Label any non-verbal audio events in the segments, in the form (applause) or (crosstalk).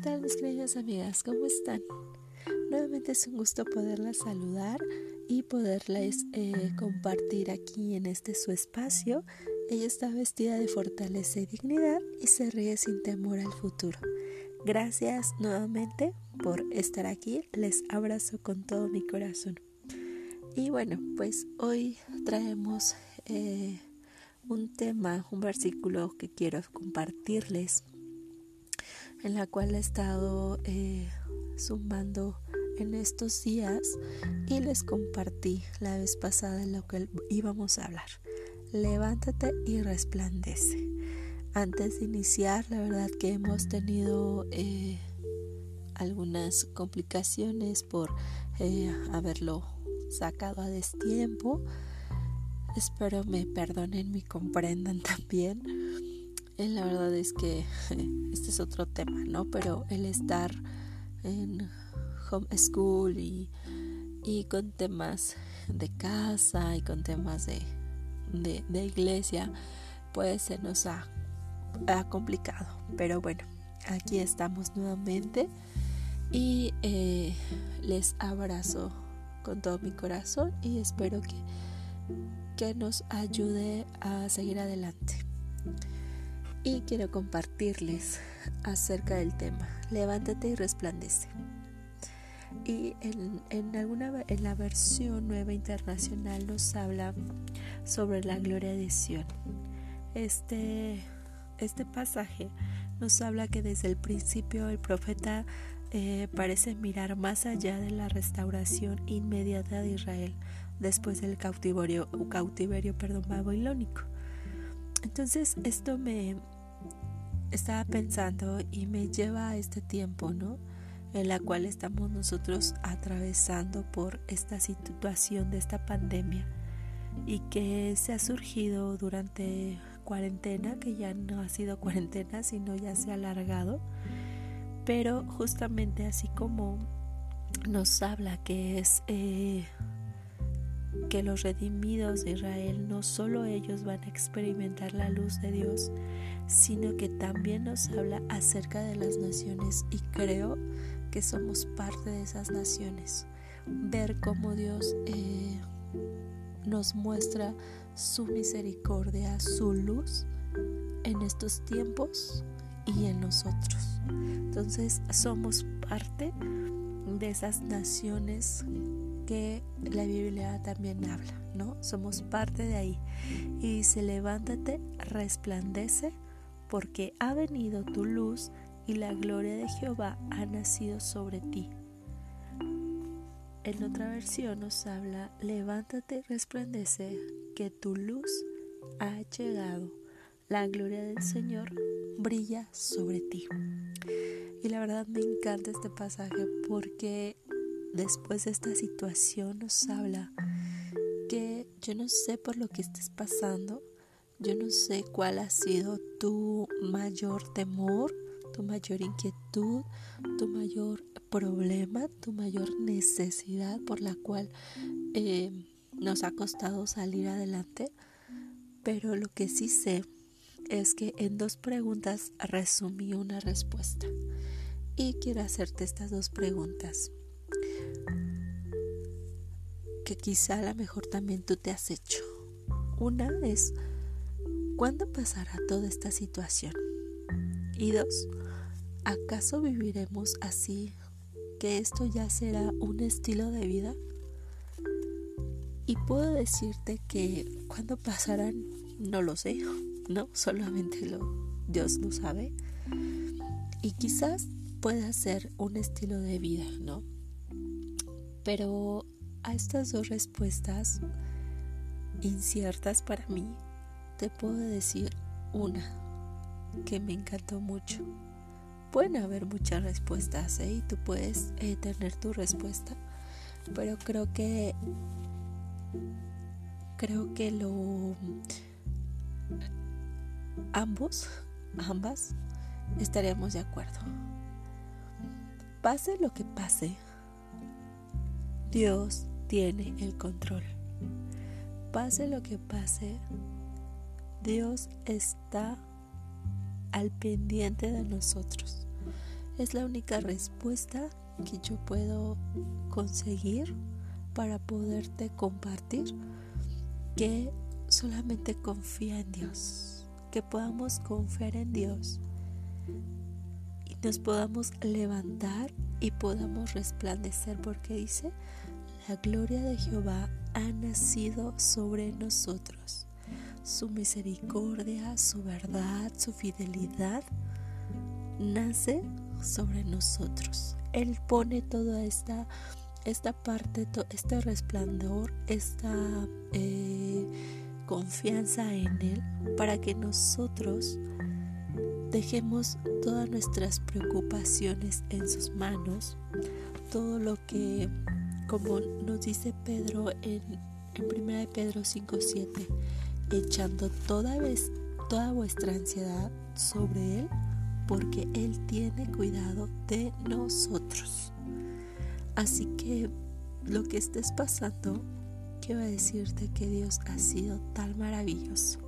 tal mis queridas amigas? ¿Cómo están? Nuevamente es un gusto poderlas saludar y poderles eh, compartir aquí en este su espacio. Ella está vestida de fortaleza y dignidad y se ríe sin temor al futuro. Gracias nuevamente por estar aquí. Les abrazo con todo mi corazón. Y bueno, pues hoy traemos eh, un tema, un versículo que quiero compartirles en la cual he estado eh, sumando en estos días y les compartí la vez pasada de lo que íbamos a hablar. Levántate y resplandece. Antes de iniciar, la verdad que hemos tenido eh, algunas complicaciones por eh, haberlo sacado a destiempo. Espero me perdonen, me comprendan (laughs) también la verdad es que (laughs) este es otro tema, ¿no? Pero el estar en homeschool y, y con temas de casa y con temas de, de, iglesia, pues se nos ha, complicado. Pero bueno, aquí estamos nuevamente y eh, les abrazo con todo mi corazón y espero que, que nos ayude a seguir adelante y quiero compartirles acerca del tema. Levántate y resplandece. Y en, alguna en la versión nueva internacional nos habla sobre la gloria de Sion. Este, este pasaje nos habla que desde el principio el profeta eh, parece mirar más allá de la restauración inmediata de Israel después del cautiverio, cautiverio perdón, babilónico entonces esto me estaba pensando y me lleva a este tiempo, ¿no? En la cual estamos nosotros atravesando por esta situación de esta pandemia y que se ha surgido durante cuarentena, que ya no ha sido cuarentena, sino ya se ha alargado, pero justamente así como nos habla que es eh, que los redimidos de Israel no solo ellos van a experimentar la luz de Dios, sino que también nos habla acerca de las naciones y creo que somos parte de esas naciones. Ver cómo Dios eh, nos muestra su misericordia, su luz en estos tiempos y en nosotros. Entonces somos parte de esas naciones que la Biblia también habla, ¿no? Somos parte de ahí. Y dice, levántate, resplandece, porque ha venido tu luz y la gloria de Jehová ha nacido sobre ti. En otra versión nos habla, levántate, resplandece, que tu luz ha llegado, la gloria del Señor brilla sobre ti. Y la verdad me encanta este pasaje porque después de esta situación nos habla que yo no sé por lo que estés pasando, yo no sé cuál ha sido tu mayor temor, tu mayor inquietud, tu mayor problema, tu mayor necesidad por la cual eh, nos ha costado salir adelante, pero lo que sí sé es que en dos preguntas resumí una respuesta. Y quiero hacerte estas dos preguntas que quizá a lo mejor también tú te has hecho. Una es, ¿cuándo pasará toda esta situación? Y dos, ¿acaso viviremos así que esto ya será un estilo de vida? Y puedo decirte que cuando pasarán, no lo sé, (laughs) no, solamente lo, Dios lo sabe. Y quizás pueda ser un estilo de vida, ¿no? Pero a estas dos respuestas inciertas para mí, te puedo decir una que me encantó mucho. Pueden haber muchas respuestas ¿eh? y tú puedes eh, tener tu respuesta, pero creo que creo que lo ambos, ambas estaríamos de acuerdo. Pase lo que pase, Dios tiene el control. Pase lo que pase, Dios está al pendiente de nosotros. Es la única respuesta que yo puedo conseguir para poderte compartir que solamente confía en Dios, que podamos confiar en Dios y nos podamos levantar y podamos resplandecer porque dice, la gloria de Jehová ha nacido sobre nosotros. Su misericordia, su verdad, su fidelidad nace sobre nosotros. Él pone toda esta, esta parte, este resplandor, esta eh, confianza en Él para que nosotros dejemos todas nuestras preocupaciones en sus manos, todo lo que, como nos dice Pedro en, en 1 Pedro 5.7, echando toda, vuestra ansiedad sobre Él, porque Él tiene cuidado de nosotros. Así que lo que estés pasando, quiero decirte que Dios ha sido tan maravilloso.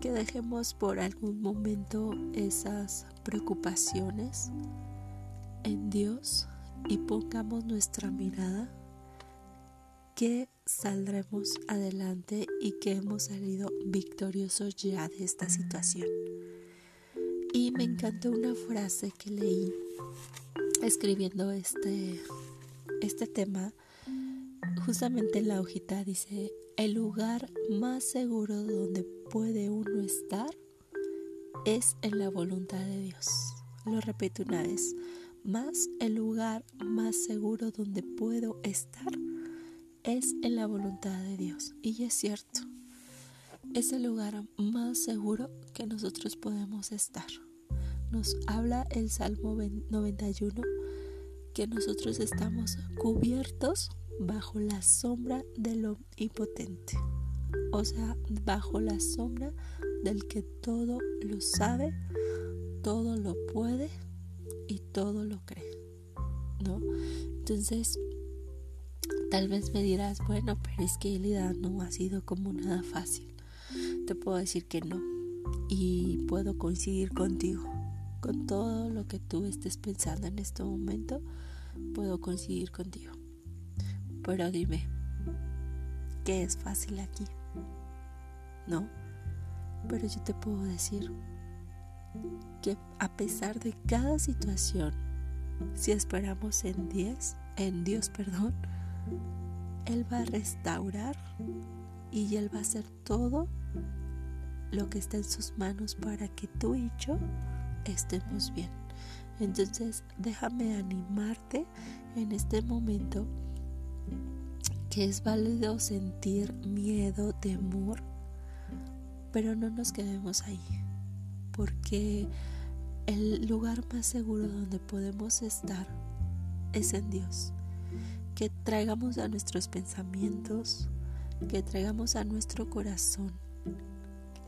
Que dejemos por algún momento esas preocupaciones en Dios y pongamos nuestra mirada que saldremos adelante y que hemos salido victoriosos ya de esta situación. Y me encantó una frase que leí escribiendo este, este tema. Justamente en la hojita dice, el lugar más seguro donde puede uno estar es en la voluntad de Dios. Lo repito una vez, más el lugar más seguro donde puedo estar es en la voluntad de Dios. Y es cierto, es el lugar más seguro que nosotros podemos estar. Nos habla el Salmo 91 que nosotros estamos cubiertos bajo la sombra del omnipotente, o sea, bajo la sombra del que todo lo sabe, todo lo puede y todo lo cree, ¿no? Entonces, tal vez me dirás, bueno, pero es que Elida no ha sido como nada fácil te puedo decir que no. Y puedo coincidir contigo. Con todo lo que tú estés pensando en este momento, puedo coincidir contigo. Pero dime, ¿qué es fácil aquí? No, pero yo te puedo decir que a pesar de cada situación, si esperamos en Dios, en Dios, (laughs) perdón, Él va a restaurar y Él va a hacer todo lo que está en sus manos para que tú y yo estemos bien. Entonces déjame animarte en este momento que es válido sentir miedo, temor, pero no nos quedemos ahí, porque el lugar más seguro donde podemos estar es en Dios. Que traigamos a nuestros pensamientos, que traigamos a nuestro corazón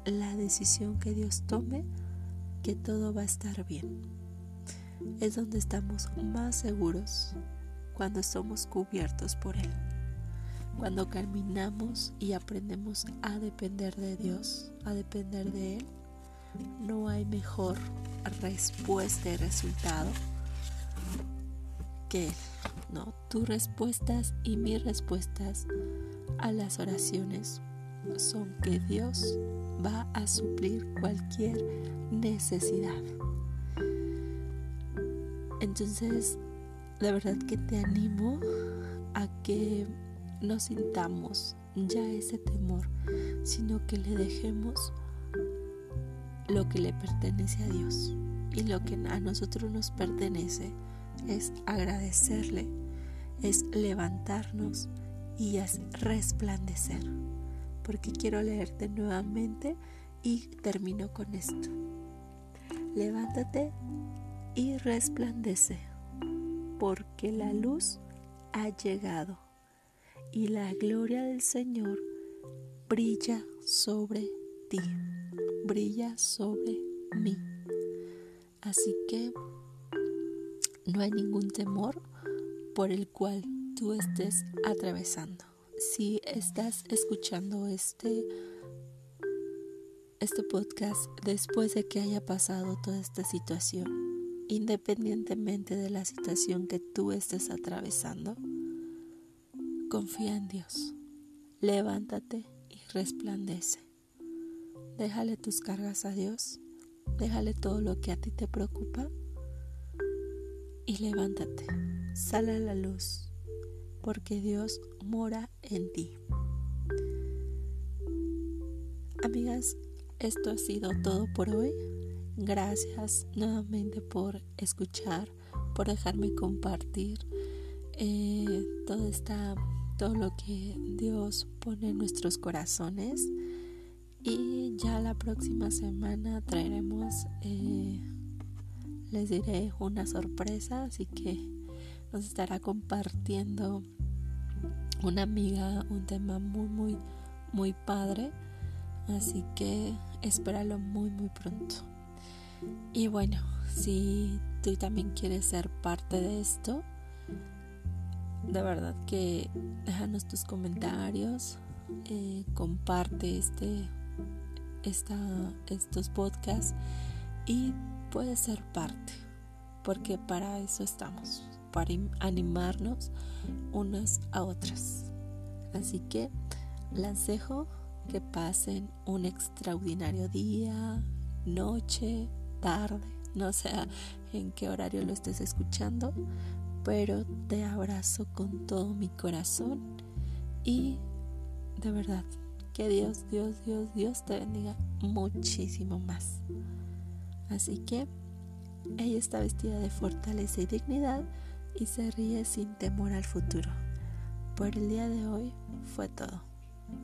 la decisión que Dios tome, que todo va a estar bien. Es donde estamos más seguros cuando somos cubiertos por Él. Cuando caminamos y aprendemos a depender de Dios, a depender de Él, no hay mejor respuesta y resultado que Él. No, tus respuestas y mis respuestas a las oraciones son que Dios va a suplir cualquier necesidad. Entonces, la verdad que te animo a que no sintamos ya ese temor, sino que le dejemos lo que le pertenece a Dios. Y lo que a nosotros nos pertenece es agradecerle, es levantarnos y es resplandecer porque quiero leerte nuevamente y termino con esto. Levántate y resplandece, porque la luz ha llegado y la gloria del Señor brilla sobre ti, brilla sobre mí. Así que no hay ningún temor por el cual tú estés atravesando si estás escuchando este, este podcast después de que haya pasado toda esta situación independientemente de la situación que tú estés atravesando, confía en Dios. Levántate y resplandece. Déjale tus cargas a Dios. Déjale todo lo que a ti te preocupa. Y levántate. Sale a la luz. Porque Dios mora en ti. Amigas, esto ha sido todo por hoy. Gracias nuevamente por escuchar, por dejarme compartir eh, todo, esta, todo lo que Dios pone en nuestros corazones. Y ya la próxima semana traeremos, eh, les diré, una sorpresa, así que nos estará compartiendo una amiga un tema muy, muy, muy padre. Así que espéralo muy, muy pronto. Y bueno, si tú también quieres ser parte de esto, de verdad que déjanos tus comentarios, eh, comparte este, esta, estos podcasts y puedes ser parte, porque para eso estamos, para animarnos unas a otras. Así que las dejo que pasen un extraordinario día, noche, tarde, no sé en qué horario lo estés escuchando, pero te abrazo con todo mi corazón y de verdad que Dios, Dios, Dios, Dios te bendiga muchísimo más. Así que ella está vestida de fortaleza y dignidad y se ríe sin temor al futuro. Por el día de hoy fue todo.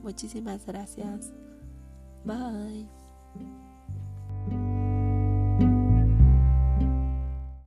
Muchísimas gracias. Bye.